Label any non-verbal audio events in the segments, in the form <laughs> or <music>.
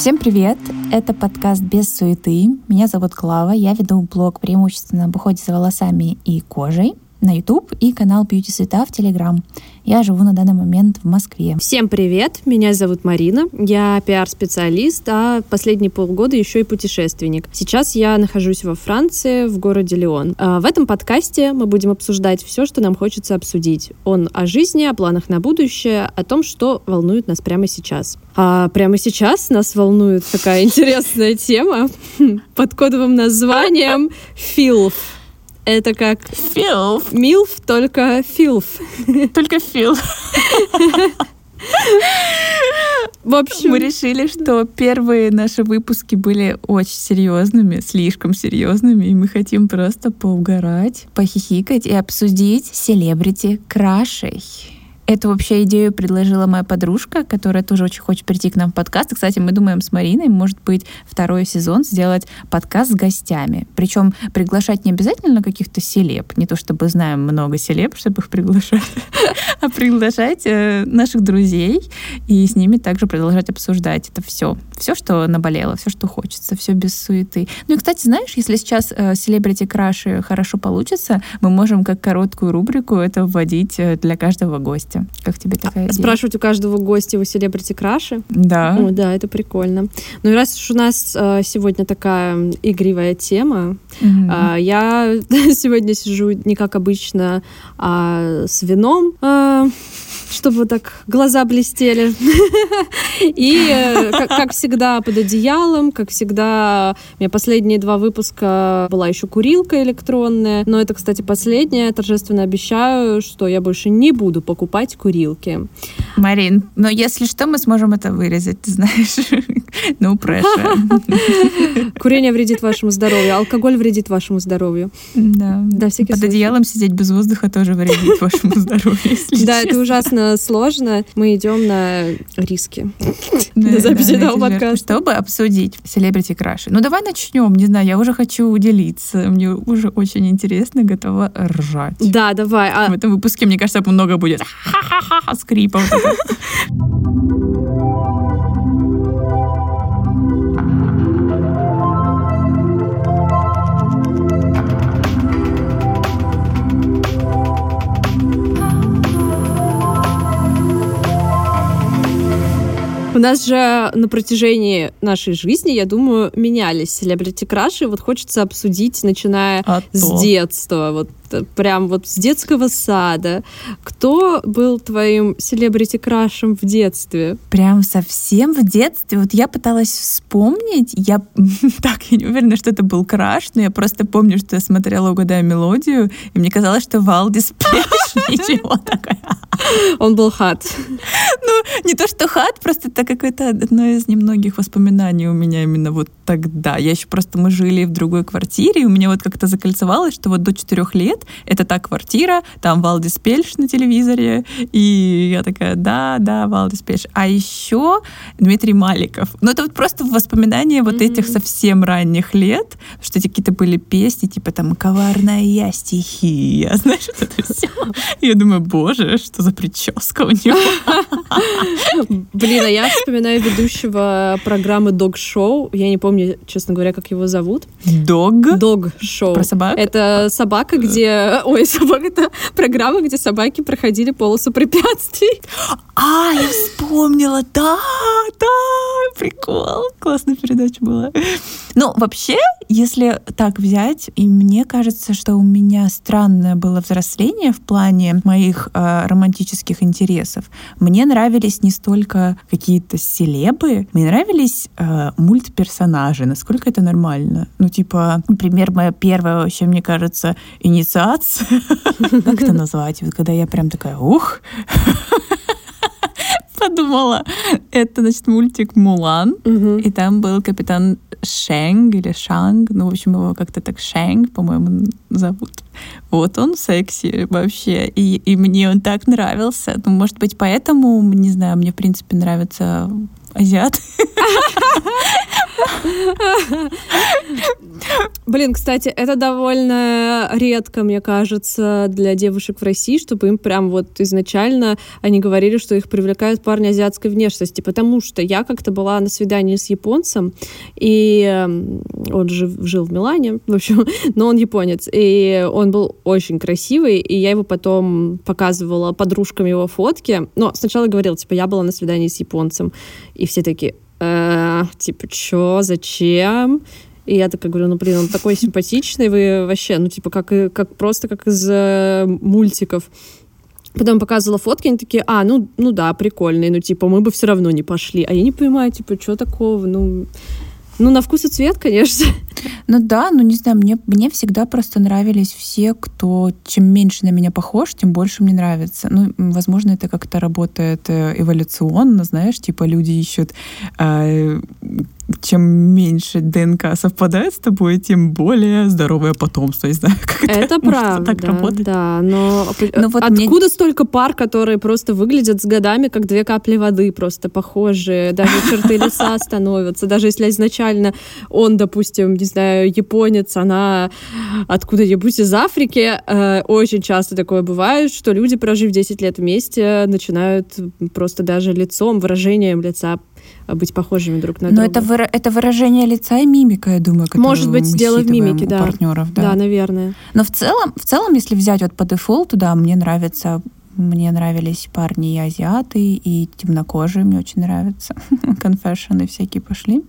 Всем привет! Это подкаст «Без суеты». Меня зовут Клава. Я веду блог преимущественно об уходе за волосами и кожей на YouTube и канал Beauty Суета в Telegram. Я живу на данный момент в Москве. Всем привет! Меня зовут Марина. Я пиар-специалист, а последние полгода еще и путешественник. Сейчас я нахожусь во Франции, в городе Лион. А в этом подкасте мы будем обсуждать все, что нам хочется обсудить. Он о жизни, о планах на будущее, о том, что волнует нас прямо сейчас. А прямо сейчас нас волнует такая <laughs> интересная тема <laughs> под кодовым названием «Филф». Это как Филф. Милф, только Филф. Только Фил. В общем, Мы решили, что первые наши выпуски были очень серьезными, слишком серьезными, и мы хотим просто поугарать, похихикать и обсудить селебрити крашей. Эту вообще идею предложила моя подружка, которая тоже очень хочет прийти к нам в подкаст. И, кстати, мы думаем с Мариной, может быть, второй сезон сделать подкаст с гостями. Причем приглашать не обязательно каких-то селеб. Не то чтобы знаем много селеб, чтобы их приглашать, <laughs> а приглашать э, наших друзей и с ними также продолжать обсуждать это все. Все, что наболело, все, что хочется, все без суеты. Ну и, кстати, знаешь, если сейчас селебрити краши хорошо получится, мы можем как короткую рубрику это вводить э, для каждого гостя. Как тебе такая идея? спрашивать у каждого гостя его селебрити краши. Да. О, да, это прикольно. Ну и раз уж у нас э, сегодня такая игривая тема, Мгм. а, я <laughs> сегодня сижу не как обычно, а с вином, а, чтобы так глаза блестели. <laughs> И, э, как, как всегда, под одеялом, как всегда, у меня последние два выпуска была еще курилка электронная, но это, кстати, последняя. Торжественно обещаю, что я больше не буду покупать курилки. Марин, но если что, мы сможем это вырезать, ты знаешь. <laughs> Ну, pressure. <laughs> Курение вредит вашему здоровью, алкоголь вредит вашему здоровью. Да. Да, всякий Под случай. одеялом сидеть без воздуха тоже вредит <laughs> вашему здоровью, если Да, это честно. ужасно сложно. Мы идем на риски. Да, да, жертвы, подкаста. Чтобы обсудить селебрити краши. Ну, давай начнем. Не знаю, я уже хочу уделиться. Мне уже очень интересно, готова ржать. Да, давай. А В этом выпуске, мне кажется, много будет ха-ха-ха скрипа. вот это. У нас же на протяжении нашей жизни, я думаю, менялись селебрити краши. Вот хочется обсудить, начиная А с то. детства, вот прям вот с детского сада. Кто был твоим селебрити крашем в детстве? Прям совсем в детстве. Вот я пыталась вспомнить. Я <laughs> так, я не уверена, что это был краш, но я просто помню, что я смотрела «Угадаю мелодию», и мне казалось, что Валдис Плеш, ничего <laughs> такое. Он был хат. Ну, не то, что хат, просто это какое-то одно из немногих воспоминаний у меня именно вот тогда. Я еще просто, мы жили в другой квартире, и у меня вот как-то закольцевалось, что вот до четырех лет это та квартира, там Валдис Пельш на телевизоре, и я такая, да, да, Валдис Пельш. А еще Дмитрий Маликов. Ну, это вот просто воспоминания вот этих совсем ранних лет, что эти какие-то были песни, типа там «Коварная я стихия», <laughs> знаешь, вот это все. Я думаю, боже, что за прическа у него. <laughs> Блин, а я вспоминаю ведущего программы Dog Show. Я не помню, честно говоря, как его зовут. Дог. Dog Show. Про собак? Это собака, где... Ой, <laughs> собака, это программа, где собаки проходили полосу препятствий. А, я вспомнила, да, да, прикол. Классная передача была. Ну, вообще, если так взять, и мне кажется, что у меня странное было взросление в плане моих э, романтических интересов. Мне нравились не столько какие-то селебы, мне нравились э, мультперсонажи. Насколько это нормально? Ну, типа, например, моя первая вообще, мне кажется, инициация. <laughs> Как это назвать? Вот когда я прям такая, ух, <laughs> подумала, это, значит, мультик «Мулан», и там был капитан Шенг или Шанг, ну, в общем, его как-то так Шенг, по-моему, зовут. Вот он секси вообще, и, и мне он так нравился. Ну, может быть, поэтому, не знаю, мне, в принципе, нравятся азиаты. Блин, кстати, это довольно редко, мне кажется, для девушек в России, чтобы им прям вот изначально они говорили, что их привлекают парни азиатской внешности, потому что я как-то была на свидании с японцем, и эм, он же жил в Милане, в общем, <laughs> но он японец, и он был очень красивый, и я его потом показывала подружкам его фотки, но сначала говорила, типа, я была на свидании с японцем, и все такие, э, типа, чё, зачем? И я такая говорю, ну, блин, он такой симпатичный, вы вообще, ну, типа, как, как просто как из э, мультиков. Потом показывала фотки, они такие, а, ну, ну да, прикольный, ну, типа, мы бы все равно не пошли. А я не понимаю, типа, что такого, ну... Ну, на вкус и цвет, конечно. Ну да, ну не знаю, мне, мне всегда просто нравились все, кто чем меньше на меня похож, тем больше мне нравится. Ну, возможно, это как-то работает э, эволюционно, знаешь, типа люди ищут э, чем меньше ДНК совпадает с тобой, тем более здоровое потомство. Не знаю, <laughs> как это, это правда. так работает. Да, но, но вот откуда мне... столько пар, которые просто выглядят с годами как две капли воды, просто похожие, даже черты лица <laughs> становятся, даже если изначально он, допустим, не знаю, японец, она откуда-нибудь из Африки, э, очень часто такое бывает, что люди, прожив 10 лет вместе, начинают просто даже лицом, выражением лица быть похожими друг на Но друга. Но это, это выражение лица и мимика, я думаю, Может быть, дело в мимике, да. партнеров, да. Да, наверное. Но в целом, в целом, если взять вот по дефолту, да, мне нравится мне нравились парни и азиаты, и темнокожие мне очень нравятся. <laughs> Конфессионы всякие пошли.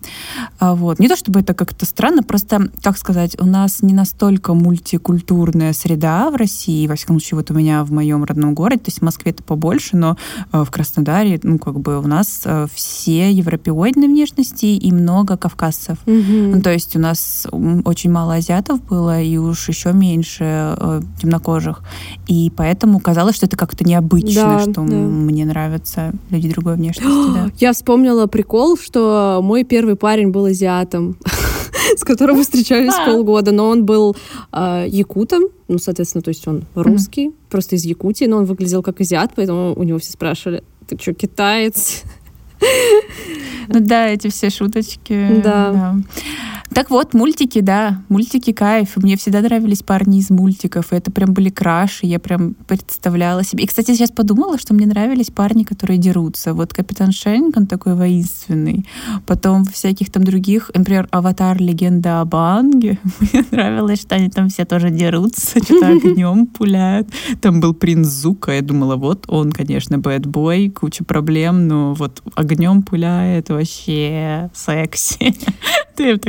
А вот. Не то чтобы это как-то странно, просто, как сказать, у нас не настолько мультикультурная среда в России, во всяком случае, вот у меня в моем родном городе, то есть в Москве это побольше, но э, в Краснодаре, ну, как бы у нас э, все европеоидные внешности и много кавказцев. Mm-hmm. Ну, то есть у нас очень мало азиатов было, и уж еще меньше э, темнокожих. И поэтому казалось, что это как-то это необычно, да, что да. мне нравятся люди другой внешности. да. <gasps> Я вспомнила прикол, что мой первый парень был азиатом <laughs> с которым мы встречались <laughs> а. полгода, но он был э, якутом, ну, соответственно, то есть он русский, mm-hmm. просто из Якутии, но он выглядел как азиат, поэтому у него все спрашивали, ты что, китаец? <laughs> Ну да, эти все шуточки. Да. да. Так вот, мультики, да, мультики кайф. Мне всегда нравились парни из мультиков, и это прям были краши, я прям представляла себе. И, кстати, сейчас подумала, что мне нравились парни, которые дерутся. Вот Капитан Шенк, он такой воинственный. Потом всяких там других, например, Аватар, Легенда об Анге. <laughs> Мне нравилось, что они там все тоже дерутся, что-то огнем <laughs> пуляют. Там был принц Зука, я думала, вот он, конечно, бэтбой, куча проблем, но вот огнем пуляет, вообще секси. <laughs>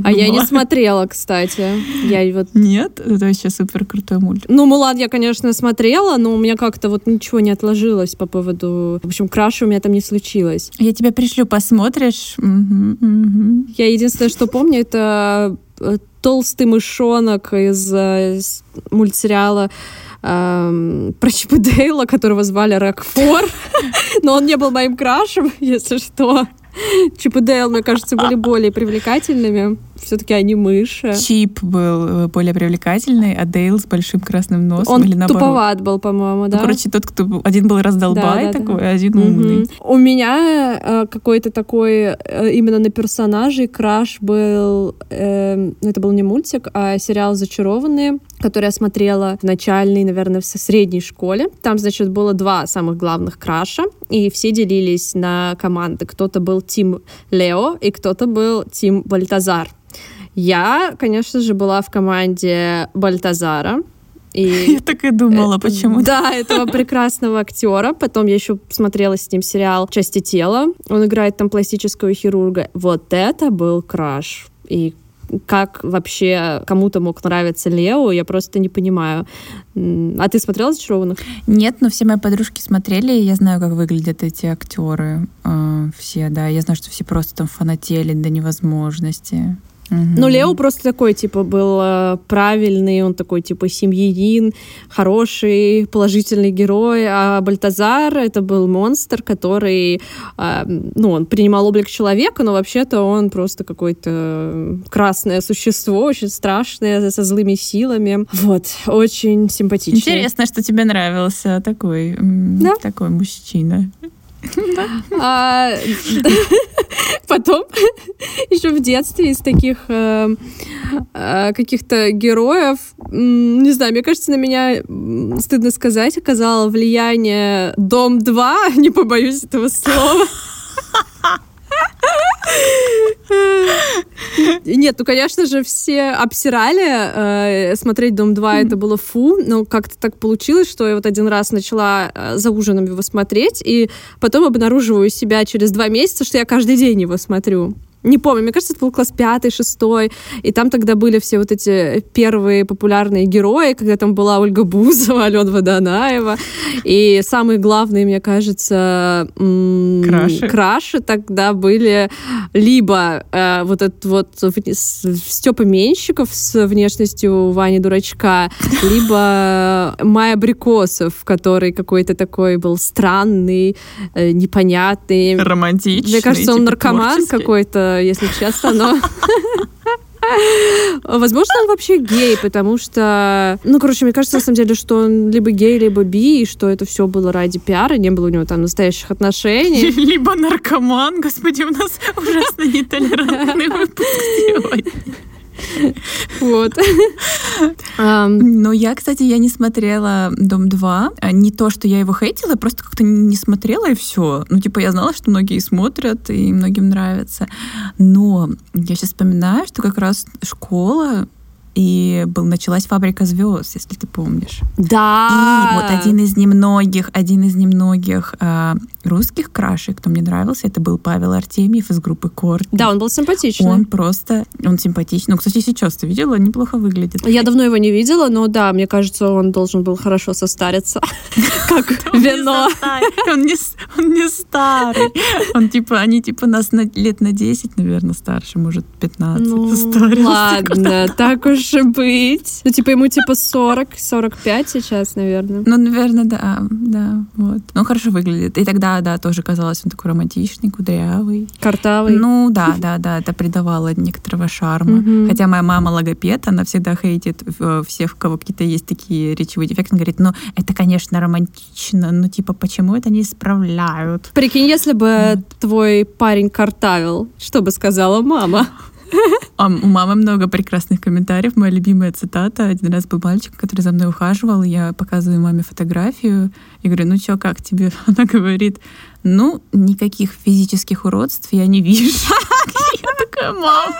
А я не смотрела, кстати. Я вот... Нет? Это вообще супер крутой мультик. Ну, Мулан я, конечно, смотрела, но у меня как-то вот ничего не отложилось по поводу... В общем, краша у меня там не случилось. Я тебя пришлю, посмотришь. Угу, угу. Я единственное, что помню, это э, толстый мышонок из э, мультсериала эм, про Чип Дейла, которого звали Рокфор. <laughs> Но он не был моим крашем, <laughs> если что. Чип и Дейл, мне кажется, были более привлекательными. Все-таки они мыши. Чип был э, более привлекательный, а Дейл с большим красным носом. Он или туповат был, по-моему, да? Ну, короче, тот, кто... Один был раздолбай да, да, такой, да. а один умный. У меня э, какой-то такой э, именно на персонажей краш был... Э, это был не мультик, а сериал «Зачарованные», который я смотрела в начальной, наверное, в средней школе. Там, значит, было два самых главных краша, и все делились на команды. Кто-то был Тим Лео, и кто-то был Тим Бальтазар. Я, конечно же, была в команде Бальтазара. И <laughs> я так и думала, почему. Да, этого прекрасного актера. Потом я еще смотрела с ним сериал «Части тела». Он играет там пластического хирурга. Вот это был краш. И как вообще кому-то мог нравиться Лео, я просто не понимаю. А ты смотрела «Зачарованных»? Нет, но все мои подружки смотрели, и я знаю, как выглядят эти актеры. Э, все, да. Я знаю, что все просто там фанатели до невозможности. Ну, Лео просто такой, типа, был э, правильный, он такой, типа, семьянин, хороший, положительный герой, а Бальтазар — это был монстр, который, э, ну, он принимал облик человека, но вообще-то он просто какое-то красное существо, очень страшное, со злыми силами. Вот, очень симпатичный. Интересно, что тебе нравился такой, да? такой мужчина. А, Потом еще в детстве из таких э, э, каких-то героев, не знаю, мне кажется, на меня, стыдно сказать, оказало влияние Дом 2, <laughs> не побоюсь этого слова. Нет, ну, конечно же, все обсирали э, смотреть «Дом 2», это было фу, но как-то так получилось, что я вот один раз начала э, за ужином его смотреть, и потом обнаруживаю себя через два месяца, что я каждый день его смотрю. Не помню, мне кажется, это был класс пятый, шестой, и там тогда были все вот эти первые популярные герои, когда там была Ольга Бузова, <laughs> Алена Водонаева, и самые главные, мне кажется, краши. краши тогда были либо э, вот этот вот Степа Менщиков с внешностью Вани Дурачка, <laughs> либо Майя Брикосов, который какой-то такой был странный, э, непонятный. Романтичный. Мне кажется, он типа наркоман какой-то если честно, но... <laughs> Возможно, он вообще гей, потому что... Ну, короче, мне кажется, на самом деле, что он либо гей, либо би, и что это все было ради пиара, не было у него там настоящих отношений. <laughs> Либо наркоман. Господи, у нас ужасно нетолерантный <laughs> выпуск сегодня. Вот. Но я, кстати, я не смотрела «Дом 2». А не то, что я его хейтила, просто как-то не смотрела и все. Ну, типа, я знала, что многие смотрят, и многим нравится. Но я сейчас вспоминаю, что как раз школа и был, началась «Фабрика звезд», если ты помнишь. Да! И вот один из немногих, один из немногих э, русских крашей, кто мне нравился, это был Павел Артемьев из группы Корт. Да, он был симпатичный. Он просто, он симпатичный. Ну, кстати, сейчас ты видела, неплохо выглядит. Я давно его не видела, но да, мне кажется, он должен был хорошо состариться, <laughs> как вино. Он не старый. Он типа, они типа нас лет на 10, наверное, старше, может, 15 ну, Ладно, так уж и быть. Ну, типа, ему типа 40, 45 сейчас, наверное. Ну, наверное, да, да, вот. Ну, хорошо выглядит. И тогда да, тоже казалось, он такой романтичный, кудрявый. Картавый. Ну, да, да, да, это придавало некоторого шарма. Хотя моя мама логопед, она всегда хейтит э, всех, у кого какие-то есть такие речевые дефекты. Она говорит, ну, это, конечно, романтично, но, типа, почему это не исправляют? Прикинь, если бы твой парень картавил, что бы сказала мама? А у мамы много прекрасных комментариев. Моя любимая цитата. Один раз был мальчик, который за мной ухаживал. Я показываю маме фотографию и говорю, ну чё, как тебе? <laughs> Она говорит, ну, никаких физических уродств я не вижу. <laughs> Я такая, мам.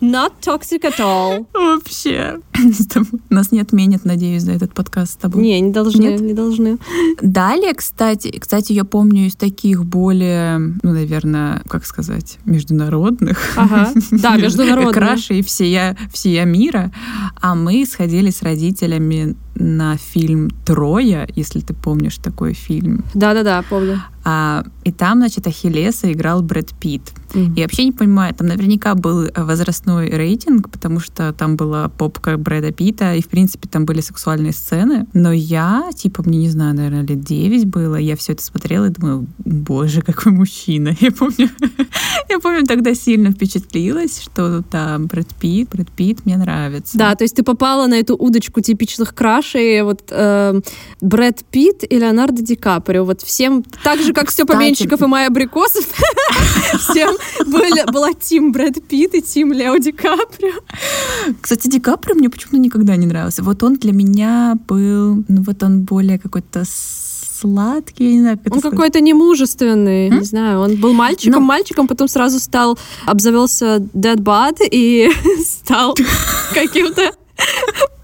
Not toxic at all. Вообще. <laughs> Нас не отменят, надеюсь, за этот подкаст с тобой. Не, не должны, Нет? не должны. Далее, кстати, кстати, я помню из таких более, ну, наверное, как сказать, международных. Ага. Да, международных. Краши и всея, всея мира. А мы сходили с родителями на фильм «Троя», если ты помнишь такой фильм. Да-да-да, помню. А, и там, значит, Ахиллеса играл Брэд Питт. Mm-hmm. Я вообще не понимаю, там наверняка был возрастной рейтинг, потому что там была попка Брэда Питта, и, в принципе, там были сексуальные сцены. Но я, типа, мне, не знаю, наверное, лет 9 было, я все это смотрела и думаю, боже, какой мужчина. <laughs> Я помню, я помню, тогда сильно впечатлилась, что там Брэд Питт, Брэд Питт мне нравится. Да, то есть ты попала на эту удочку типичных крашей, вот э, Брэд Питт и Леонардо Ди Каприо, вот всем так же, как Степа Менщиков и Майя Абрикосов, <laughs> всем была Тим Брэд Питт и Тим Лео Ди Каприо. Кстати, Ди Каприо мне почему-то никогда не нравился. Вот он для меня был, ну вот он более какой-то сладкий, я не знаю, как Он какой-то немужественный, М? не знаю. Он был мальчиком, Но... мальчиком, потом сразу стал, обзавелся dead bad и <laughs> стал <laughs> каким-то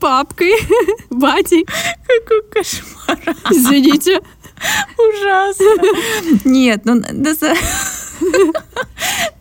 папкой, батей. Какой кошмар. Извините. Ужасно. Нет, ну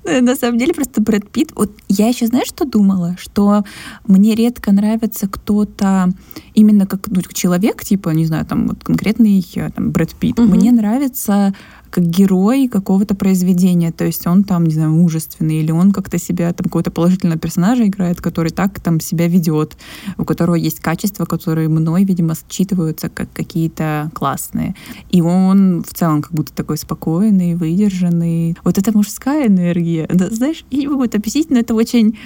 на самом деле просто Брэд Питт. Вот я еще, знаешь, что думала? Что мне редко нравится кто-то именно как ну, человек, типа, не знаю, там вот конкретный там, Брэд Питт. Угу. Мне нравится как герой какого-то произведения. То есть он там, не знаю, мужественный, или он как-то себя, там, какого-то положительного персонажа играет, который так там себя ведет, у которого есть качества, которые мной, видимо, считываются как какие-то классные. И он в целом как будто такой спокойный, выдержанный. Вот это мужская энергия. Да, знаешь, я не могу это объяснить, но это очень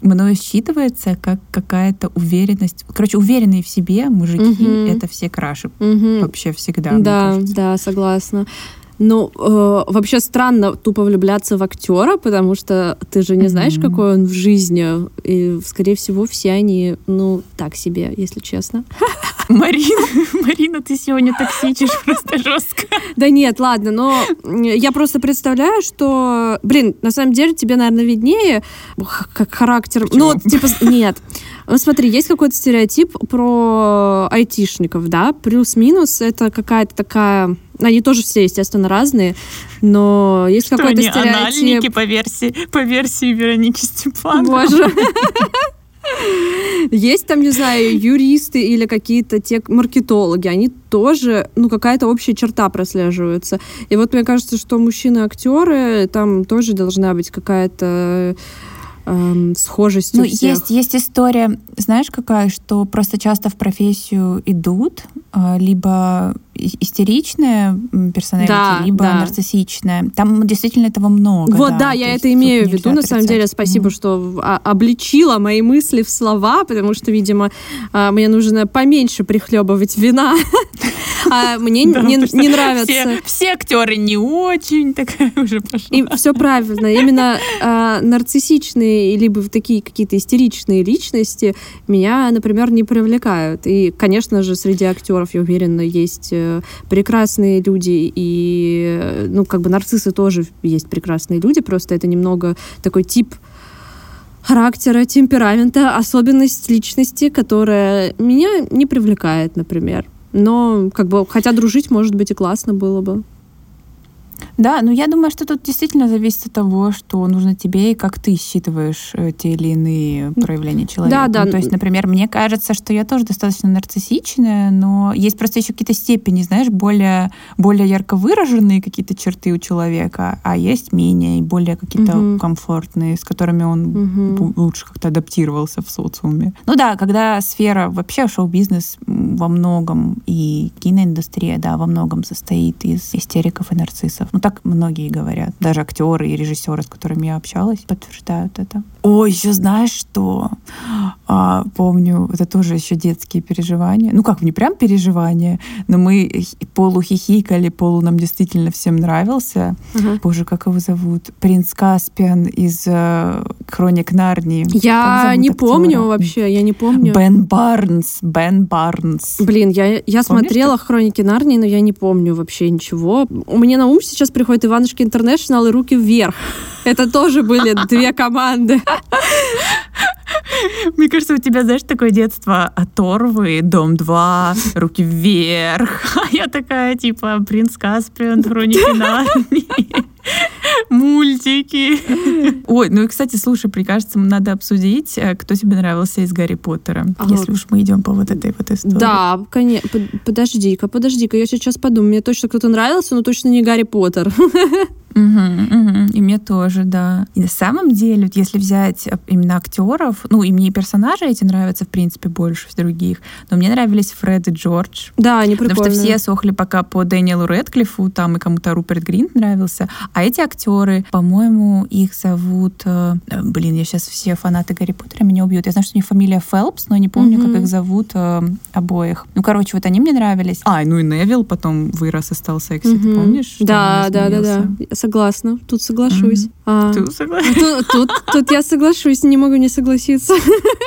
мною считывается как какая-то уверенность. Короче, уверенные в себе мужики угу. это все краши. Угу. Вообще всегда. Да, да, согласна. Ну, э, вообще странно тупо влюбляться в актера, потому что ты же не знаешь, mm-hmm. какой он в жизни. И, скорее всего, все они, ну, так себе, если честно. Марина, <laughs> Марина, ты сегодня токсичишь просто жестко. Да нет, ладно, но я просто представляю, что, блин, на самом деле тебе, наверное, виднее, как характер. Почему? Ну, типа, нет. Ну, смотри, есть какой-то стереотип про айтишников, да, плюс-минус это какая-то такая они тоже все, естественно, разные, но есть какой-то стереотип... анальники по версии, по версии Вероники Степановой. Боже. Есть там, не знаю, юристы или какие-то те маркетологи, они тоже, ну, какая-то общая черта прослеживается. И вот мне кажется, что мужчины-актеры, там тоже должна быть какая-то эм, схожесть ну, всех. Есть, есть история, знаешь, какая, что просто часто в профессию идут э, либо истеричная персоналити, да, либо да. нарциссичная. Там действительно этого много. Вот, да, да я это имею в виду. На самом деле, спасибо, mm-hmm. что обличила мои мысли в слова, потому что, видимо, а, мне нужно поменьше прихлебывать вина. <laughs> А мне не нравится. Все актеры не очень, такая <laughs> уже пошла. И все правильно. Именно а, нарциссичные либо такие какие-то истеричные личности меня, например, не привлекают. И, конечно же, среди актеров, я уверена, есть прекрасные люди, и, ну, как бы нарциссы тоже есть прекрасные люди, просто это немного такой тип характера, темперамента, особенность личности, которая меня не привлекает, например. Но, как бы, хотя дружить, может быть, и классно было бы. Да, ну я думаю, что тут действительно зависит от того, что нужно тебе и как ты считываешь э, те или иные проявления человека. Да, да. Ну, то есть, например, мне кажется, что я тоже достаточно нарциссичная, но есть просто еще какие-то степени, знаешь, более, более ярко выраженные какие-то черты у человека, а есть менее и более какие-то угу. комфортные, с которыми он угу. лучше как-то адаптировался в социуме. Ну да, когда сфера вообще шоу-бизнес во многом и киноиндустрия, да, во многом состоит из истериков и нарциссов. Ну, так многие говорят. Даже актеры и режиссеры, с которыми я общалась, подтверждают это. Ой, еще знаешь что? А, помню, это тоже еще детские переживания. Ну как, не прям переживания, но мы полухихикали, полу нам действительно всем нравился. Uh-huh. Боже, как его зовут? Принц Каспиан из э, Хроник Нарнии. Я не актера? помню вообще, я не помню. Бен Барнс, Бен Барнс. Блин, я, я смотрела Хроники Нарнии, но я не помню вообще ничего. У меня на ум сейчас приходит Иванушки Интернешнл и Руки вверх. Это тоже были две команды. Мне кажется, у тебя, знаешь, такое детство оторвы, дом 2, руки вверх. А я такая, типа, принц Каспиан, хроники Нарнии. Мультики. Ой, ну и, кстати, слушай, мне кажется, надо обсудить, э, кто тебе нравился из Гарри Поттера, ага. если уж мы идем по вот этой вот истории. Да, конечно. Подожди-ка, подожди-ка, я сейчас подумаю. Мне точно кто-то нравился, но точно не Гарри Поттер. <laughs> Угу, угу. И мне тоже, да. И на самом деле, вот если взять э, именно актеров, ну, и мне персонажи эти нравятся, в принципе, больше других, но мне нравились Фред и Джордж. Да, они прикольные. Потому что все сохли пока по Дэниелу Редклифу, там и кому-то Руперт Гринт нравился. А эти актеры, по-моему, их зовут... Э, блин, я сейчас все фанаты Гарри Поттера меня убьют. Я знаю, что у них фамилия Фелпс, но не помню, угу. как их зовут э, обоих. Ну, короче, вот они мне нравились. А, ну и Невил потом вырос и стал секси, угу. ты помнишь? Да, да, да, да согласна, тут соглашусь. Mm-hmm. А, тут согласна? Тут, тут, тут я соглашусь, не могу не согласиться.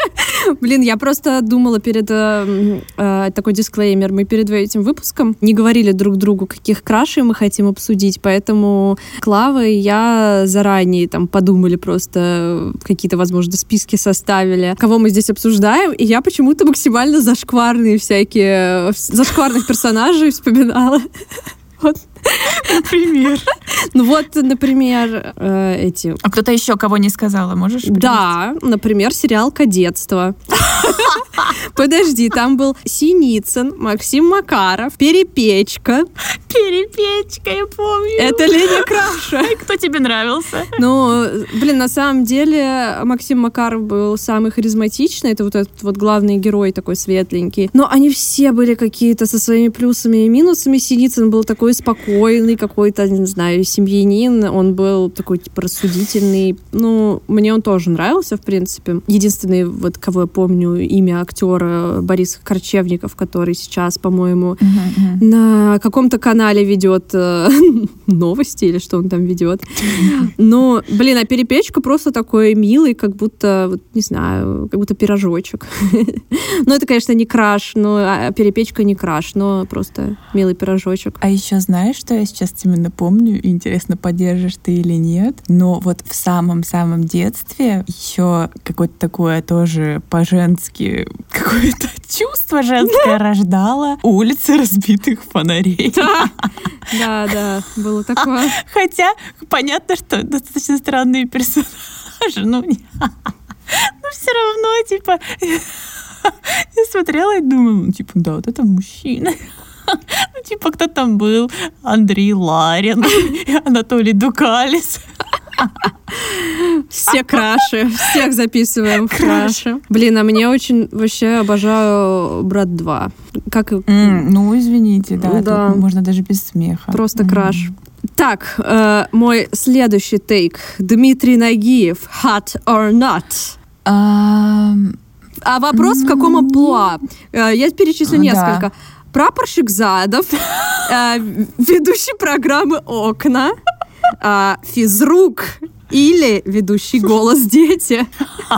<laughs> Блин, я просто думала перед э, э, такой дисклеймер. Мы перед этим выпуском не говорили друг другу, каких крашей мы хотим обсудить, поэтому Клава и я заранее там подумали просто какие-то, возможно, списки составили, кого мы здесь обсуждаем, и я почему-то максимально зашкварные всякие, зашкварных персонажей вспоминала. <laughs> Вот. Например. Ну вот, например, э, эти... А кто-то еще, кого не сказала, можешь? Привести? Да, например, сериал «Кадетство». Подожди, там был Синицын, Максим Макаров, Перепечка. Перепечка, я помню. Это Леня Краша. Кто тебе нравился? Ну, блин, на самом деле Максим Макаров был самый харизматичный. Это вот этот вот главный герой такой светленький. Но они все были какие-то со своими плюсами и минусами. Синицын был такой спокойный спокойный какой-то, не знаю, семьянин. Он был такой, типа, рассудительный. Ну, мне он тоже нравился, в принципе. Единственный, вот, кого я помню, имя актера Борис Корчевников, который сейчас, по-моему, uh-huh, на каком-то канале ведет э, <laughs> новости или что он там ведет. Но, блин, а перепечка просто такой милый, как будто, вот, не знаю, как будто пирожочек. <laughs> Ну, это, конечно, не краш, но а, перепечка не краш, но просто милый пирожочек. А еще знаешь, что я сейчас тебе напомню? Интересно, поддержишь ты или нет? Но вот в самом-самом детстве еще какое-то такое тоже по-женски <laughs> какое-то чувство женское рождало улицы разбитых фонарей. Да, да, было такое. Хотя понятно, что достаточно странные персонажи, ну, <laughs> но все равно, типа, <laughs> я смотрела и думала, ну, типа, да, вот это мужчина. Ну, типа, кто там был? Андрей Ларин, <laughs> Анатолий Дукалис. Все краши, всех записываем в краши. Блин, а мне очень вообще обожаю «Брат 2». Как... Mm, ну, извините, да, да. можно даже без смеха. Просто mm. краш. Так, э, мой следующий тейк. Дмитрий Нагиев. Hot or not? Um, а вопрос в каком амплуа? Э, я перечислю несколько. Да. Прапорщик Задов, э, ведущий программы «Окна», э, физрук или ведущий голос дети.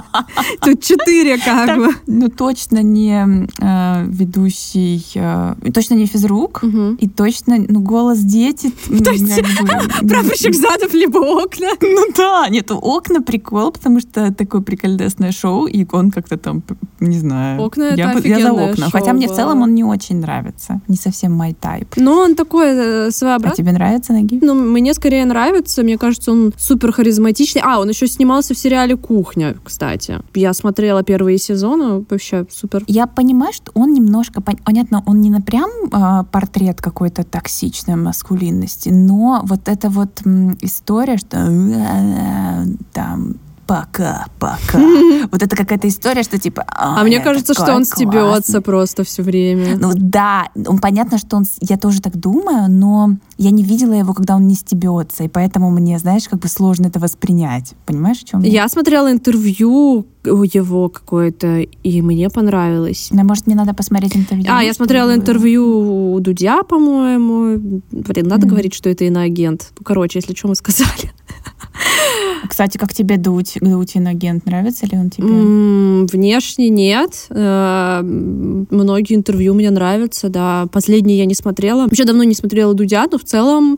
<laughs> Тут четыре как так, бы. Ну, точно не э, ведущий, э, точно не физрук, угу. и точно ну, голос дети. <laughs> То есть <laughs> прапорщик задов либо окна? Ну да, нет, окна прикол, потому что такое прикольдесное шоу, и он как-то там, не знаю. Окна это я, я за окна. Хотя мне в целом он не очень нравится. Не совсем мой тайп. Ну, он такой э, своеобразный. А тебе нравится Ноги? Ну, мне скорее нравится. Мне кажется, он супер харизматичный харизматичный. А, он еще снимался в сериале «Кухня», кстати. Я смотрела первые сезоны, вообще супер. Я понимаю, что он немножко, понятно, он не на прям э, портрет какой-то токсичной маскулинности, но вот эта вот история, что э, там пока, пока. <laughs> Вот это какая-то история, что типа... А мне кажется, что он стебется просто все время. Ну да, он понятно, что он... Я тоже так думаю, но я не видела его, когда он не стебется, и поэтому мне, знаешь, как бы сложно это воспринять. Понимаешь, о чем я? Я смотрела интервью у его какое-то, и мне понравилось. Ну, может, мне надо посмотреть интервью? А, я смотрела интервью у Дудя, по-моему. Блин, надо говорить, что это иноагент. Короче, если что мы сказали. <laughs> Кстати, как тебе Дудь, Дудь иноагент? Нравится ли он тебе? Внешне нет. Э, многие интервью мне нравятся, да. Последние я не смотрела. Вообще давно не смотрела Дудя, но в целом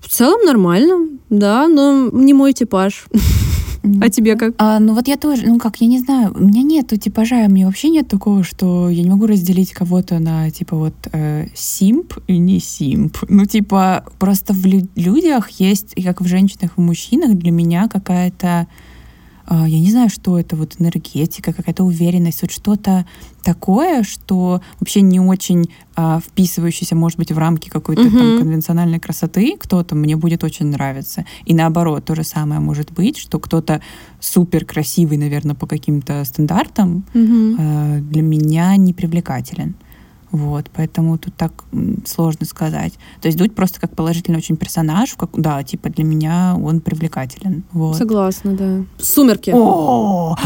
в целом нормально, да, но не мой типаж. <laughs> А тебе как? А, ну вот я тоже, ну как, я не знаю, у меня нету типажа, у меня вообще нет такого, что я не могу разделить кого-то на типа вот э, симп и не симп. Ну типа просто в лю- людях есть, как в женщинах и мужчинах, для меня какая-то я не знаю, что это, вот энергетика, какая-то уверенность, вот что-то такое, что вообще не очень а, вписывающееся, может быть, в рамки какой-то угу. там конвенциональной красоты, кто-то мне будет очень нравиться. И наоборот, то же самое может быть, что кто-то супер красивый, наверное, по каким-то стандартам, угу. а, для меня не привлекателен. Вот, поэтому тут так сложно сказать. То есть Дудь просто как положительный очень персонаж, как, да, типа для меня он привлекателен. Вот. Согласна, да. Сумерки. О,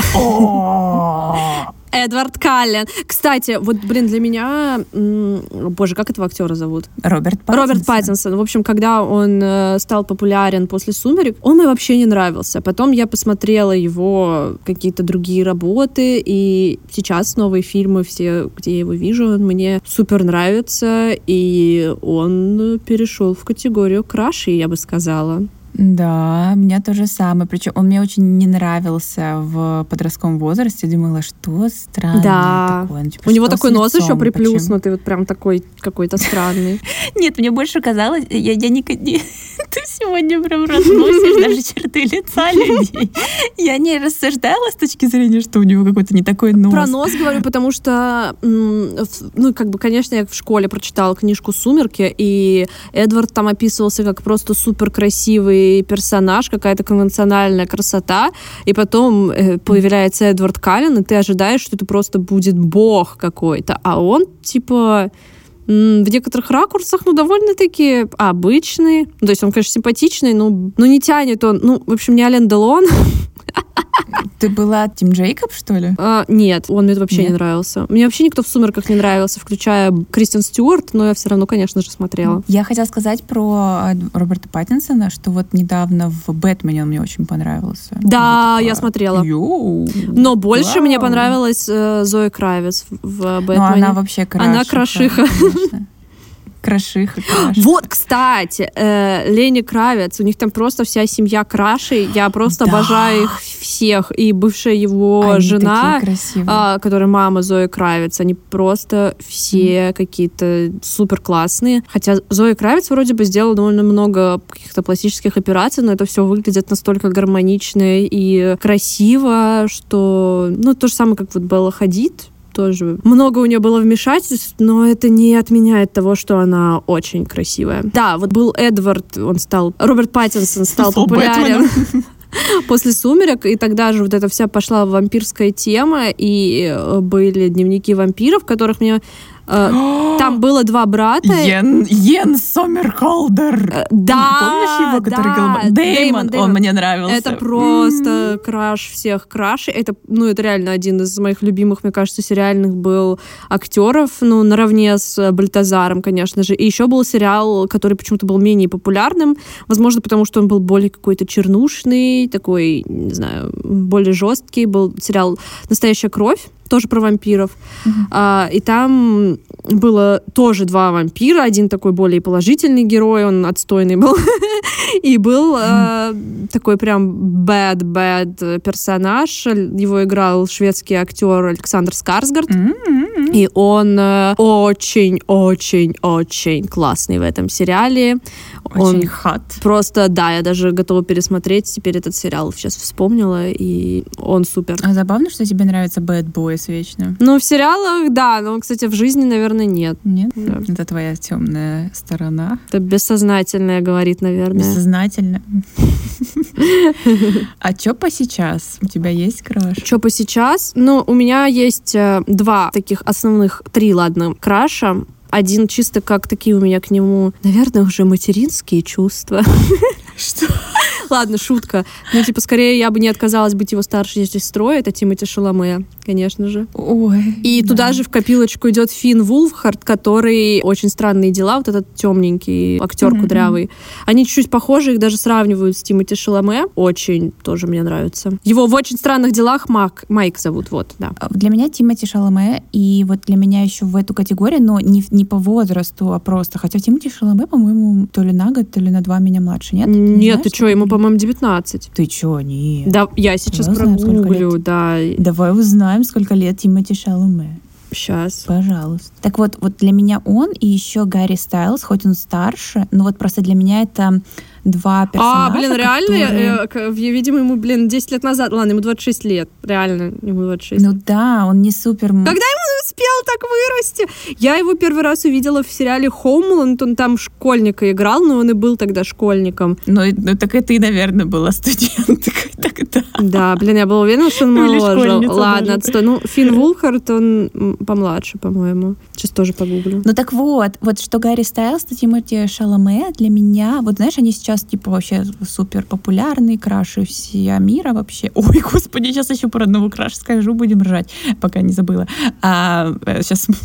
Эдвард Каллен. Кстати, вот, блин, для меня... Боже, как этого актера зовут? Роберт Паттинсон. Роберт Паттинсон. В общем, когда он э, стал популярен после «Сумерек», он мне вообще не нравился. Потом я посмотрела его какие-то другие работы, и сейчас новые фильмы, все, где я его вижу, он мне супер нравится, и он перешел в категорию краши, я бы сказала. Да, у меня то же самое. Причем он мне очень не нравился в подростковом возрасте. Думала, что странное да. такое. Ну, типа, У него такой нос еще приплюснутый, Почему? вот прям такой какой-то странный. <laughs> Нет, мне больше казалось, я, я не, ты сегодня прям разносишь <laughs> даже черты лица людей. Я не рассуждала с точки зрения, что у него какой-то не такой нос. Про нос говорю, потому что, ну, как бы, конечно, я в школе прочитала книжку «Сумерки», и Эдвард там описывался как просто супер красивый персонаж, какая-то конвенциональная красота, и потом э, появляется Эдвард Каллен, и ты ожидаешь, что это просто будет бог какой-то, а он, типа, в некоторых ракурсах, ну, довольно-таки обычный. Ну, то есть он, конечно, симпатичный, но, но не тянет он. Ну, в общем, не Ален Делон. <laughs> Ты была Тим Джейкоб, что ли? А, нет, он мне вообще нет? не нравился. Мне вообще никто в «Сумерках» не нравился, включая Кристин Стюарт, но я все равно, конечно же, смотрела. Я хотела сказать про Роберта Паттинсона, что вот недавно в «Бэтмене» он мне очень понравился. Да, я смотрела. Йоу. Но больше Вау. мне понравилась э, Зоя Кравец в «Бэтмене». Ну, она вообще крашиха. Она крошиха. Конечно. Крашиха, крашиха. Вот, кстати, э, Лени Кравец, у них там просто вся семья крашей. Я просто да. обожаю их всех. И бывшая его они жена, э, которая мама Зои Кравец, они просто все mm. какие-то супер классные. Хотя Зоя Кравец вроде бы сделала довольно много каких-то пластических операций, но это все выглядит настолько гармонично и красиво, что, ну, то же самое, как вот Белла Хадид, тоже много у нее было вмешательств, но это не отменяет того, что она очень красивая. Да, вот был Эдвард, он стал, Роберт Паттинсон стал популярен. <laughs> после «Сумерек», и тогда же вот эта вся пошла вампирская тема, и э, были дневники вампиров, которых мне там было два брата. Йен, Йен Сомерхолдер. Э, да, Помнишь его, который да, Дэймон, он мне нравился. Это просто краш всех крашей. Это, ну, это реально один из моих любимых, мне кажется, сериальных был актеров, ну, наравне с Бальтазаром, конечно же. И еще был сериал, который почему-то был менее популярным, возможно, потому что он был более какой-то чернушный, такой, не знаю, более жесткий. Был сериал «Настоящая кровь», тоже про вампиров. Mm-hmm. А, и там было тоже два вампира. Один такой более положительный герой, он отстойный был. <laughs> и был mm-hmm. такой прям bad-bad персонаж. Его играл шведский актер Александр Скарсгард. Mm-hmm. И он очень-очень-очень э, классный в этом сериале. Очень хат. Просто, да, я даже готова пересмотреть теперь этот сериал. Сейчас вспомнила, и он супер. А забавно, что тебе нравится Bad Boys вечно. Ну, в сериалах, да, но, кстати, в жизни, наверное, нет. Нет? Да. Это твоя темная сторона. Это бессознательное, говорит, наверное. Бессознательно. <laughs> А что по сейчас? У тебя есть краш? Что по сейчас? Ну, у меня есть э, два таких основных, три, ладно, краша. Один чисто как такие у меня к нему, наверное, уже материнские чувства. Что? Ладно, шутка. Ну, типа, скорее я бы не отказалась быть его старшей сестрой. Это Тимати Шаломе, конечно же. Ой. И да. туда же в копилочку идет Финн Вулфхард, который очень странные дела, вот этот темненький актер mm-hmm. кудрявый. Они чуть-чуть похожи, их даже сравнивают с Тимати Шаломе. Очень тоже мне нравится. Его в очень странных делах Мак, Майк зовут, вот, да. Для меня Тимати Шаломе, и вот для меня еще в эту категорию, но не, не по возрасту, а просто. Хотя Тимати Шаломе, по-моему, то ли на год, то ли на два меня младше, нет? Нет, ты, ты что, ему, по по-моему, 19. Ты чё, нет. Да, я сейчас Давай прогуглю, да. Давай узнаем, сколько лет Тимати Шаломе. Сейчас. Пожалуйста. Так вот, вот для меня он и еще Гарри Стайлз, хоть он старше, но вот просто для меня это два персонажа. А, блин, реально? Которые... Видимо, ему, блин, 10 лет назад. Ладно, ему 26 лет. Реально, ему 26. Ну да, он не супер... Когда ему успел так вырасти? Я его первый раз увидела в сериале «Хоумланд». Он там школьника играл, но он и был тогда школьником. Ну, ну так это и, наверное, была студенткой <laughs> тогда. Да, блин, я была уверена, что он <laughs> моложе. Ладно, отстой. Ну, Финн Вулхард, он помладше, по-моему. Сейчас тоже погуглю. Ну так вот, вот что Гарри Стайлс, то Тимати Шаломе для меня, вот знаешь, они сейчас типа вообще супер популярные, краши всея мира вообще. <laughs> Ой, господи, сейчас еще про одного краш скажу, будем ржать, пока не забыла. А, сейчас... <laughs>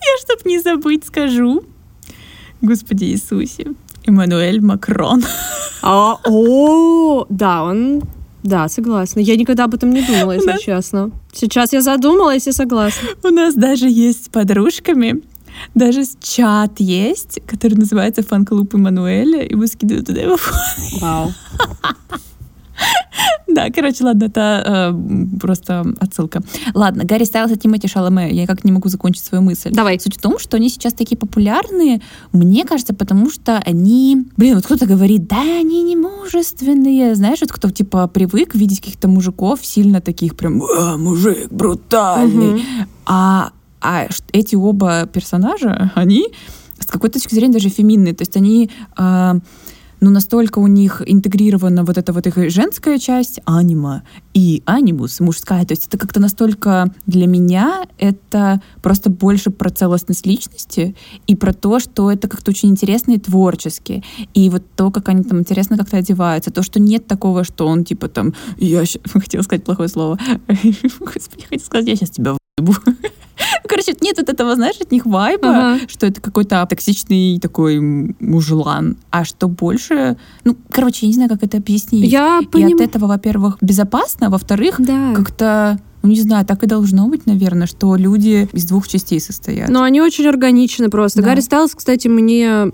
Я, чтоб не забыть, скажу. Господи Иисусе. Эммануэль Макрон. А, о, да, он да, согласна. Я никогда об этом не думала, если нас... честно. Сейчас я задумалась и согласна. У нас даже есть с подружками даже чат есть, который называется «Фан-клуб Эммануэля», и мы скидываем туда его. Вау. <laughs> Да, короче, ладно, это э, просто отсылка. Ладно, Гарри Стайлс и Тимати Шаломе. Я как не могу закончить свою мысль. Давай. Суть в том, что они сейчас такие популярные, мне кажется, потому что они... Блин, вот кто-то говорит, да, они не мужественные. Знаешь, вот кто типа привык видеть каких-то мужиков сильно таких прям, а, мужик брутальный. Угу. А, а эти оба персонажа, они с какой-то точки зрения даже феминные. То есть они... Э, но настолько у них интегрирована вот эта вот их женская часть, анима, и анимус, мужская. То есть это как-то настолько для меня это просто больше про целостность личности и про то, что это как-то очень интересно и творчески. И вот то, как они там интересно как-то одеваются. То, что нет такого, что он типа там... Я <laughs> хотела сказать плохое слово. <laughs> Господи, хотела сказать, я сейчас тебя выебу. <laughs> Короче, нет вот этого, знаешь, от них вайба, ага. что это какой-то токсичный такой мужлан. А что больше... Ну, короче, я не знаю, как это объяснить. Я И поним... от этого, во-первых, безопасно, во-вторых, да. как-то ну, не знаю, так и должно быть, наверное, что люди из двух частей состоят. Но они очень органичны просто. Да. Гарри Стайлз, кстати, мне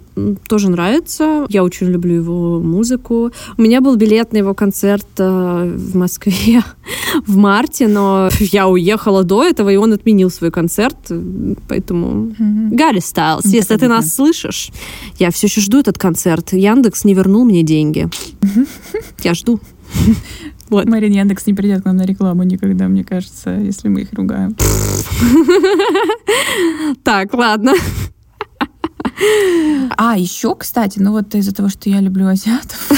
тоже нравится. Я очень люблю его музыку. У меня был билет на его концерт э, в Москве <laughs> в марте, но я уехала до этого, и он отменил свой концерт. Поэтому mm-hmm. Гарри Стайлз, mm-hmm. если ты нас слышишь, я все еще жду этот концерт. Яндекс не вернул мне деньги. Я жду. <laughs> Вот. Марин Яндекс не придет к нам на рекламу никогда, мне кажется, если мы их ругаем. Так, ладно. А, еще, кстати, ну вот из-за того, что я люблю азиатов,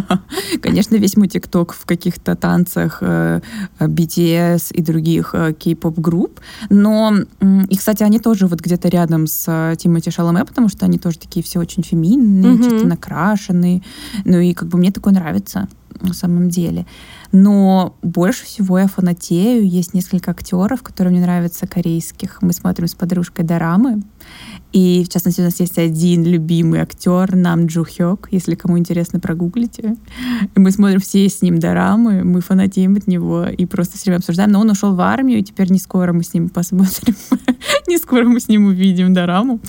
<laughs> конечно, весь мой тикток в каких-то танцах э, BTS и других э, кей-поп групп, но, и, кстати, они тоже вот где-то рядом с э, Тимати Шаломе, потому что они тоже такие все очень феминные, чисто накрашенные, ну и как бы мне такое нравится на самом деле. Но больше всего я фанатею. Есть несколько актеров, которые мне нравятся корейских. Мы смотрим с подружкой дорамы. И, в частности, у нас есть один любимый актер, Нам Джу Хёк. Если кому интересно, прогуглите. И мы смотрим все с ним дорамы, мы фанатеем от него и просто все время обсуждаем. Но он ушел в армию, и теперь не скоро мы с ним посмотрим. <laughs> не скоро мы с ним увидим дораму.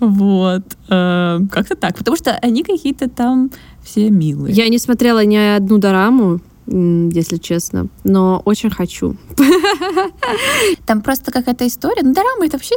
Вот. Э, как-то так. Потому что они какие-то там все милые. Я не смотрела ни одну дораму если честно. Но очень хочу. Там просто какая-то история. Ну, дорама — это вообще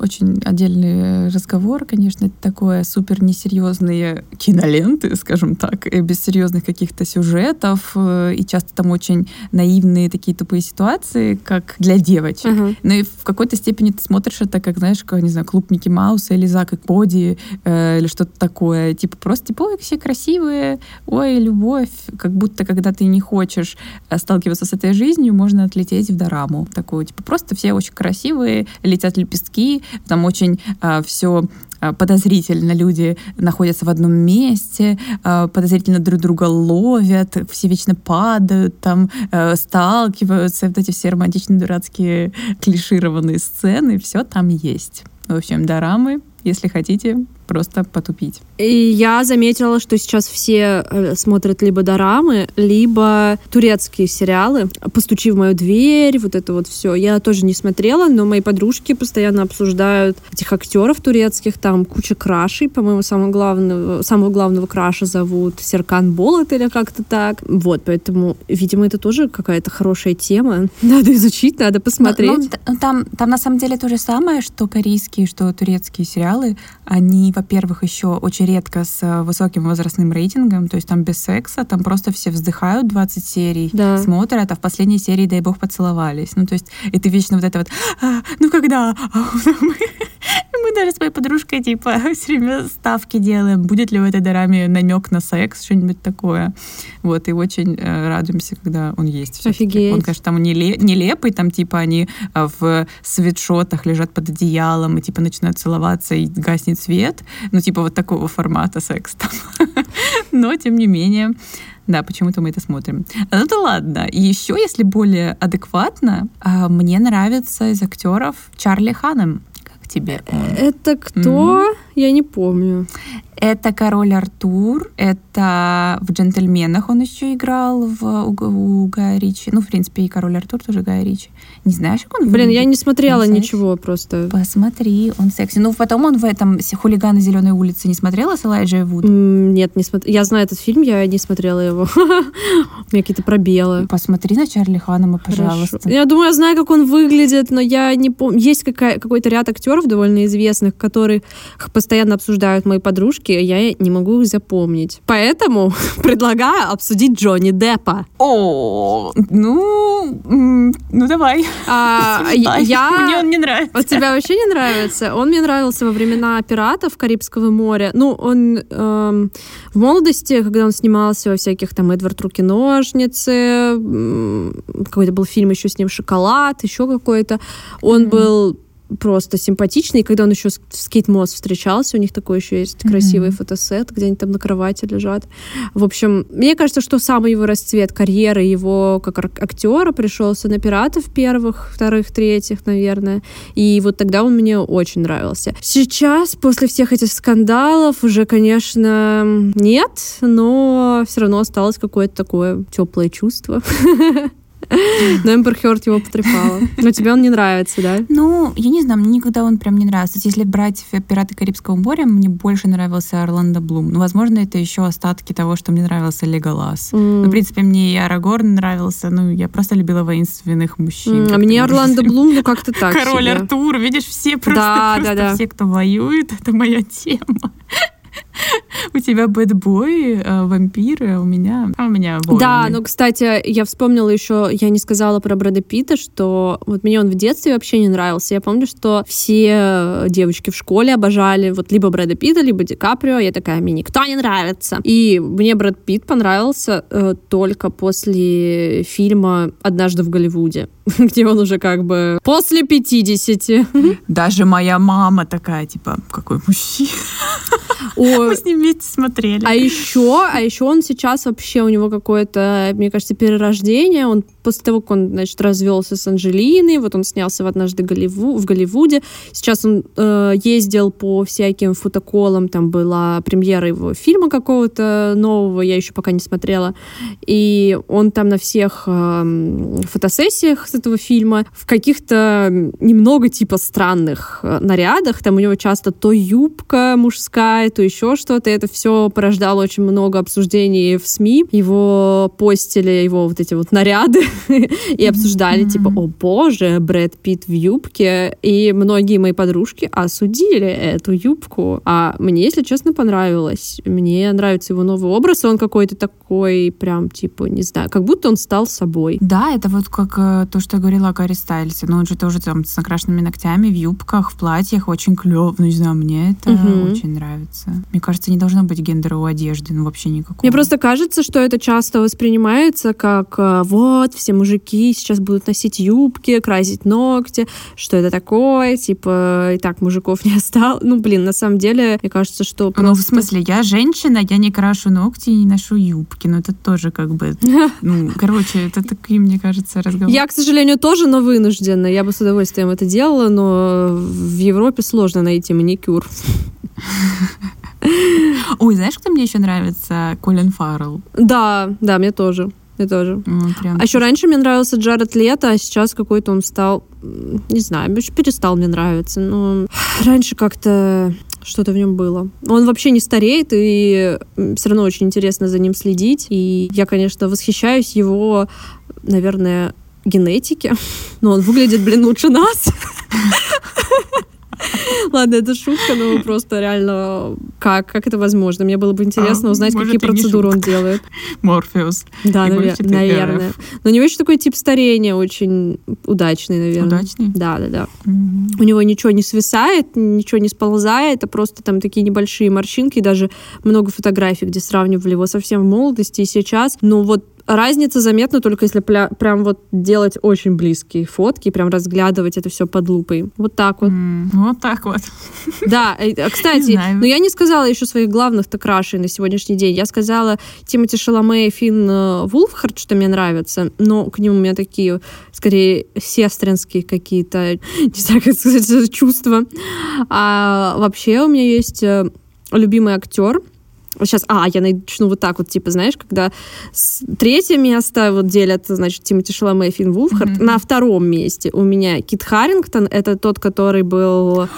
очень отдельный разговор, конечно. Это такое супер несерьезные киноленты, скажем так, без серьезных каких-то сюжетов. Э, и часто там очень наивные такие тупые ситуации, как для девочек. Uh-huh. Ну и в какой-то степени ты смотришь это, как, знаешь, как, не знаю, клуб Микки Мауса или Зак и Коди э, или что-то такое. Типа просто, типа, ой, все красивые, ой, любовь. Как будто, когда ты ты не хочешь э, сталкиваться с этой жизнью, можно отлететь в дораму. Такую, типа, просто все очень красивые, летят лепестки, там очень а, все а, подозрительно люди находятся в одном месте, а, подозрительно друг друга ловят, все вечно падают, там сталкиваются, вот эти все романтичные дурацкие клишированные сцены, все там есть. В общем, дорамы, если хотите, просто потупить. И я заметила, что сейчас все э, смотрят либо дорамы, либо турецкие сериалы. «Постучи в мою дверь», вот это вот все. Я тоже не смотрела, но мои подружки постоянно обсуждают этих актеров турецких. Там куча крашей, по-моему, самого главного, самого главного краша зовут Серкан Болот или как-то так. Вот, поэтому, видимо, это тоже какая-то хорошая тема. <laughs> Надо изучить, надо посмотреть. Но, ну, там, там на самом деле то же самое, что корейские, что турецкие сериалы. Они, во-первых, еще очень редко с э, высоким возрастным рейтингом, то есть там без секса, там просто все вздыхают 20 серий, да. смотрят, а в последней серии, дай бог, поцеловались. Ну, то есть это вечно вот это вот, а, ну когда? А, <laughs> мы даже с моей подружкой, типа, <laughs> все время ставки делаем, будет ли в этой дораме намек на секс, что-нибудь такое. Вот, и очень э, радуемся, когда он есть. Офигеть. Он, конечно, там нелепый, там, типа, они э, в свитшотах лежат под одеялом и, типа, начинают целоваться, и гаснет свет. Ну, типа, вот такого формата секс там. <laughs> Но, тем не менее, да, почему-то мы это смотрим. Ну да ладно. Еще, если более адекватно, а, мне нравится из актеров Чарли Ханем. Тебе? Он? Это кто? Mm-hmm. Я не помню. Это король Артур, это в «Джентльменах» он еще играл в, у, у Гая Ричи. Ну, в принципе, и король Артур тоже Гая Ричи. Не знаешь, как он Блин, выглядит? я не смотрела он ничего секси. просто. Посмотри, он секси. Ну, потом он в этом «Хулиганы зеленой улицы» не смотрела с Элайджей Вуд? Нет, не смотрела. Я знаю этот фильм, я не смотрела его. <laughs> У меня какие-то пробелы. Посмотри на Чарли Ханнема, пожалуйста. Я думаю, я знаю, как он выглядит, но я не помню. Есть какой-то ряд актеров, актеров довольно известных, которых постоянно обсуждают мои подружки, я не могу их запомнить. Поэтому <laughs> предлагаю обсудить Джонни Деппа. О, ну, ну давай. А, <laughs> я... Мне он не нравится. Вот тебя вообще не нравится? Он мне нравился во времена «Пиратов» Карибского моря. Ну, он эм, в молодости, когда он снимался во всяких там «Эдвард Руки-ножницы», какой-то был фильм еще с ним «Шоколад», еще какой-то, он mm-hmm. был просто симпатичный. И когда он еще с, Кейт Мосс встречался, у них такой еще есть mm-hmm. красивый фотосет, где они там на кровати лежат. В общем, мне кажется, что самый его расцвет карьеры его как актера пришелся на пиратов первых, вторых, третьих, наверное. И вот тогда он мне очень нравился. Сейчас, после всех этих скандалов, уже, конечно, нет, но все равно осталось какое-то такое теплое чувство. <laughs> Но Эмбер Хёрд его потрепала. Но тебе он не нравится, да? Ну, я не знаю, мне никогда он прям не нравился. Если брать «Пираты Карибского моря», мне больше нравился Орландо Блум. Ну, возможно, это еще остатки того, что мне нравился Леголас. Mm. Ну, в принципе, мне и Арагорн нравился. Ну, я просто любила воинственных мужчин. Mm, а мне <laughs> Орландо Блум, ну, как-то так Король себе. Артур, видишь, все просто, да, просто да, да. все, кто воюет, <laughs> это моя тема. У тебя бэтбой, э, вампиры, а у меня, а у меня воины. Да, но, кстати, я вспомнила еще, я не сказала про Брэда Питта, что вот мне он в детстве вообще не нравился. Я помню, что все девочки в школе обожали вот либо Брэда Питта, либо Ди Каприо. Я такая, мне никто не нравится. И мне Брэд Питт понравился э, только после фильма «Однажды в Голливуде», <laughs> где он уже как бы после 50. Даже моя мама такая, типа, какой мужчина. О, Мы с ним вместе смотрели. А еще, а еще он сейчас вообще у него какое-то, мне кажется, перерождение. Он после того, как он, значит, развелся с Анжелиной, вот он снялся в однажды Голливу, в Голливуде. Сейчас он э, ездил по всяким фотоколам, там была премьера его фильма какого-то нового, я еще пока не смотрела. И он там на всех э, фотосессиях с этого фильма в каких-то немного типа странных э, нарядах. Там у него часто то юбка мужская, то еще что-то. Это все порождало очень много обсуждений в СМИ. Его постили, его вот эти вот наряды <laughs> и обсуждали, типа, о боже, Брэд Питт в юбке. И многие мои подружки осудили эту юбку. А мне, если честно, понравилось. Мне нравится его новый образ, он какой-то такой прям, типа, не знаю, как будто он стал собой. Да, это вот как э, то, что я говорила о Гарри Стайльсе. Ну, он же тоже там с накрашенными ногтями, в юбках, в платьях, очень клёв. Ну, не знаю, мне это угу. очень нравится. Мне кажется, не должно быть гендера у одежды, ну, вообще никакого. Мне просто кажется, что это часто воспринимается как э, вот, все мужики сейчас будут носить юбки, красить ногти, что это такое, типа, и так мужиков не осталось. Ну, блин, на самом деле, мне кажется, что просто... Ну, в смысле, я женщина, я не крашу ногти и не ношу юбки, но это тоже как бы, <laughs> ну, короче, это такие, мне кажется, разговоры. Я, к сожалению, тоже, но вынуждена. Я бы с удовольствием это делала, но в Европе сложно найти маникюр. <laughs> <laughs> Ой, знаешь, кто мне еще нравится? Колин Фаррелл. Да, да, мне тоже. Мне тоже. Ну, а еще раньше мне нравился Джаред Лето, а сейчас какой-то он стал, не знаю, перестал мне нравиться. Но <sighs> раньше как-то что-то в нем было. Он вообще не стареет, и все равно очень интересно за ним следить. И я, конечно, восхищаюсь его, наверное, генетике. <laughs> Но он выглядит, блин, лучше нас. <laughs> <laughs> Ладно, это шутка, но просто реально как? Как это возможно? Мне было бы интересно а, узнать, какие процедуры он делает. <laughs> Морфеус. Да, навер- наверное. Но у него еще такой тип старения очень удачный, наверное. Удачный? Да, да, да. У него ничего не свисает, ничего не сползает, это просто там такие небольшие морщинки, даже много фотографий, где сравнивали его совсем в молодости и сейчас. Ну вот Разница заметна только если пля- прям вот делать очень близкие фотки, прям разглядывать это все под лупой. Вот так вот. Mm, вот так вот. Да, э, а, кстати, но ну, я не сказала еще своих главных-то крашей на сегодняшний день. Я сказала Тимоти Шаломе и Финн э, Вулфхард, что мне нравится, но к нему у меня такие, скорее, сестринские какие-то, не знаю, как сказать, <laughs> чувства. А вообще у меня есть э, любимый актер, сейчас, а, я начну вот так вот, типа, знаешь, когда третье место вот делят, значит, Тимоти Шаломе и Финн Вулфхард. Mm-hmm. На втором месте у меня Кит Харрингтон, это тот, который был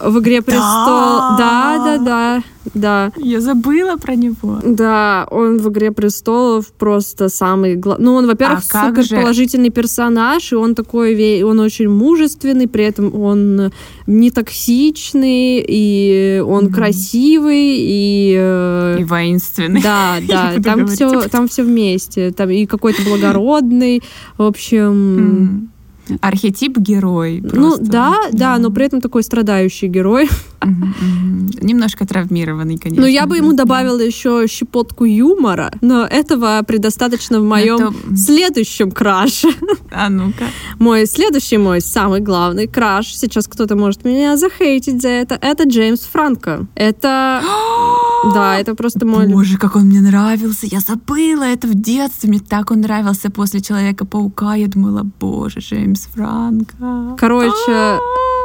в «Игре <gasps> престол». Да, да, да, да. Я забыла про него. Да, он в «Игре престолов» просто самый главный. Ну, он, во-первых, а супер же? положительный персонаж, и он такой, он очень мужественный, при этом он не токсичный, и он mm-hmm. красивый, и... Э, и воинственный. Да, <laughs> да, там все, там все вместе. Там и какой-то благородный, в общем... Архетип герой. Ну да, да, но при этом такой страдающий герой. <laughs> Немножко травмированный, конечно. Но я бы ему добавила еще щепотку юмора, но этого предостаточно в моем следующем краше. <laughs> А ну-ка. Мой следующий, мой самый главный краш, сейчас кто-то может меня захейтить за это, это Джеймс Франко. Это... <gasps> <gasps> <gasps> Да, это просто мой... Боже, как он мне нравился. Я забыла это в детстве. Мне так он нравился после Человека-паука. Я думала, боже, Джеймс Франко. Короче,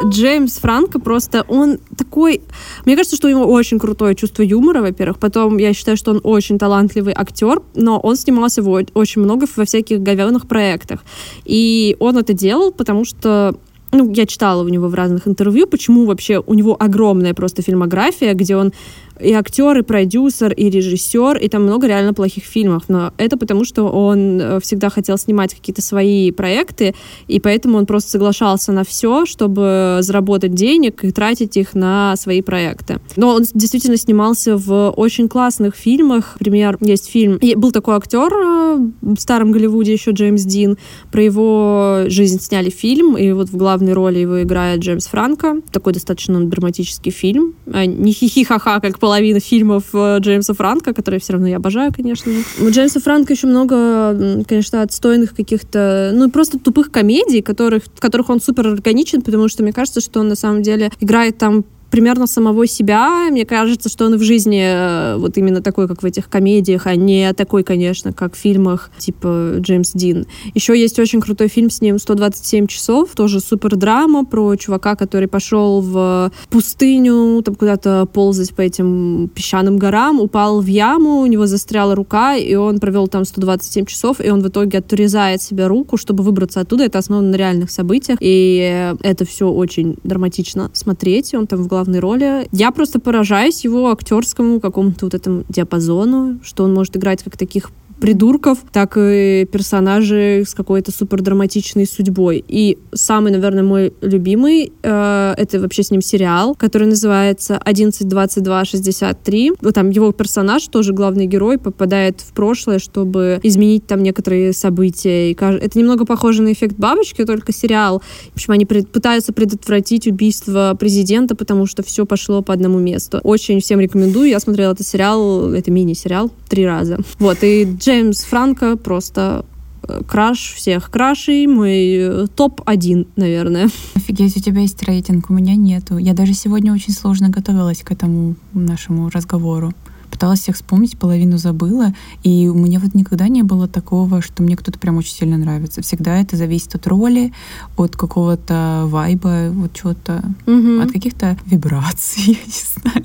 Джеймс Франко просто, он такой... Мне кажется, что у него очень крутое чувство юмора, во-первых. Потом я считаю, что он очень талантливый актер, но он снимался в очень много во всяких говяных проектах. И он это делал, потому что ну, я читала у него в разных интервью, почему вообще у него огромная просто фильмография, где он и актер, и продюсер, и режиссер, и там много реально плохих фильмов. Но это потому, что он э, всегда хотел снимать какие-то свои проекты, и поэтому он просто соглашался на все, чтобы заработать денег и тратить их на свои проекты. Но он действительно снимался в очень классных фильмах. Например, есть фильм... И был такой актер э, в старом Голливуде еще Джеймс Дин. Про его жизнь сняли фильм, и вот в главной роли его играет Джеймс Франко. Такой достаточно драматический фильм. А не хихи-ха-ха, как половина фильмов э, Джеймса Франка, которые все равно я обожаю, конечно. У Джеймса Франка еще много, конечно, отстойных каких-то, ну, просто тупых комедий, которых, в которых он супер органичен, потому что мне кажется, что он на самом деле играет там примерно самого себя. Мне кажется, что он в жизни э, вот именно такой, как в этих комедиях, а не такой, конечно, как в фильмах типа Джеймс Дин. Еще есть очень крутой фильм с ним «127 часов», тоже супер драма про чувака, который пошел в пустыню, там куда-то ползать по этим песчаным горам, упал в яму, у него застряла рука, и он провел там 127 часов, и он в итоге отрезает себе руку, чтобы выбраться оттуда. Это основано на реальных событиях, и это все очень драматично смотреть. Он там в главной роли. Я просто поражаюсь его актерскому какому-то вот этому диапазону, что он может играть как таких придурков, так и персонажей с какой-то супер драматичной судьбой. И самый, наверное, мой любимый, э, это вообще с ним сериал, который называется 11.22.63. Вот там его персонаж, тоже главный герой, попадает в прошлое, чтобы изменить там некоторые события. И это немного похоже на эффект бабочки, только сериал. В общем, они пред, пытаются предотвратить убийство президента, потому что все пошло по одному месту. Очень всем рекомендую. Я смотрела этот сериал, это мини-сериал, три раза. Вот, и Джеймс Франко просто э, краш всех крашей, мой э, топ-1, наверное. Офигеть, у тебя есть рейтинг, у меня нету. Я даже сегодня очень сложно готовилась к этому нашему разговору пыталась всех вспомнить, половину забыла. И у меня вот никогда не было такого, что мне кто-то прям очень сильно нравится. Всегда это зависит от роли, от какого-то вайба, вот чего-то, угу. от каких-то вибраций, <laughs> я не знаю.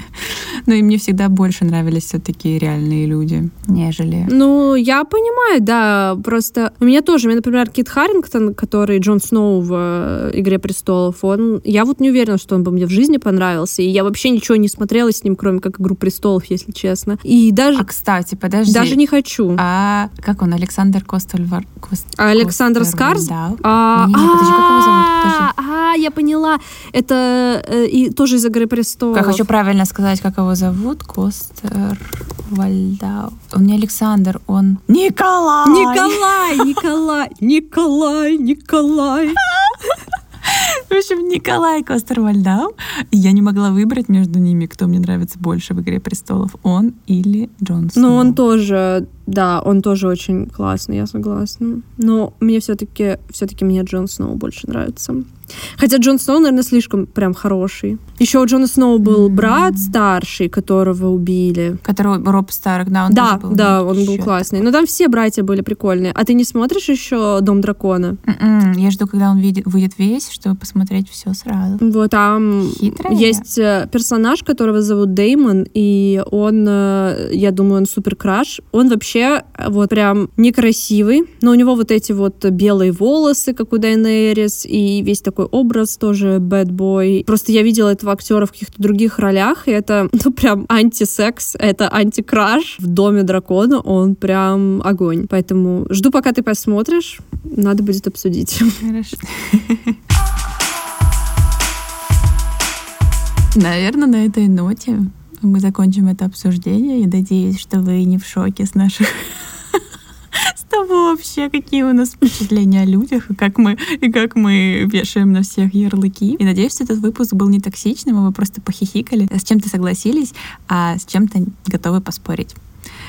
Но и мне всегда больше нравились все-таки реальные люди, нежели... Ну, я понимаю, да. Просто у меня тоже, у меня, например, Кит Харрингтон, который Джон Сноу в э, «Игре престолов», он... Я вот не уверена, что он бы мне в жизни понравился. И я вообще ничего не смотрела с ним, кроме как «Игру престолов», если честно. И даже... А, кстати, подожди. Даже не хочу. А как он? Александр Костельвар... Кост... Александр Скарс? Да. А, не, не, подожди, как его зовут? Подожди. А, я поняла. Это э, и тоже из «Игры престолов». Как хочу правильно сказать, как его зовут? Костер... Вальдау. Он не Александр, он Николай! Николай! <laughs> Николай! Николай! Николай! В общем, Николай Костер-Вальдау. И я не могла выбрать между ними, кто мне нравится больше в «Игре престолов», он или Джон Сноу. Ну, он тоже, да, он тоже очень классный, я согласна. Но мне все-таки, все-таки мне Джон Сноу больше нравится. Хотя Джон Сноу, наверное, слишком прям хороший. Еще у Джона Сноу был брат старший, которого убили. Которого Роб Старк, да, он да, был да, он был классный. Но там все братья были прикольные. А ты не смотришь еще Дом дракона? М-м, Я жду, когда он видит- выйдет весь, чтобы посмотреть все сразу. Вот там Хитрая. есть э, персонаж, которого зовут Деймон, и он, э, я думаю, он супер краш. Он вообще э, вот прям некрасивый, но у него вот эти вот белые волосы, как у Дайнерис, и весь такой образ тоже bad boy. Просто я видела этого актера в каких-то других ролях, и это <laughs> ну прям антисекс, это антикраш. В Доме дракона он прям огонь. Поэтому жду, пока ты посмотришь, надо будет обсудить. Хорошо. <laughs> Наверное, на этой ноте мы закончим это обсуждение. Я надеюсь, что вы не в шоке с наших с того вообще, какие у нас впечатления о людях, и как мы, и как мы вешаем на всех ярлыки. И надеюсь, что этот выпуск был не токсичным, и вы просто похихикали, с чем-то согласились, а с чем-то готовы поспорить.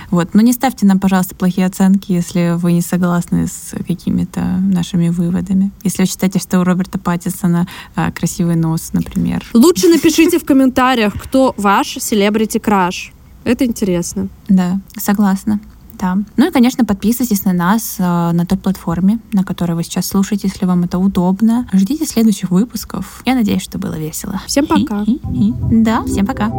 Вот. Но не ставьте нам, пожалуйста, плохие оценки, если вы не согласны с какими-то нашими выводами. Если вы считаете, что у Роберта Паттисона а, красивый нос, например. Лучше <laughs> напишите в комментариях, кто ваш селебрити краш. Это интересно. Да, согласна. Да. Ну и, конечно, подписывайтесь на нас э, на той платформе, на которой вы сейчас слушаете, если вам это удобно. Ждите следующих выпусков. Я надеюсь, что было весело. Всем пока. Да, всем пока.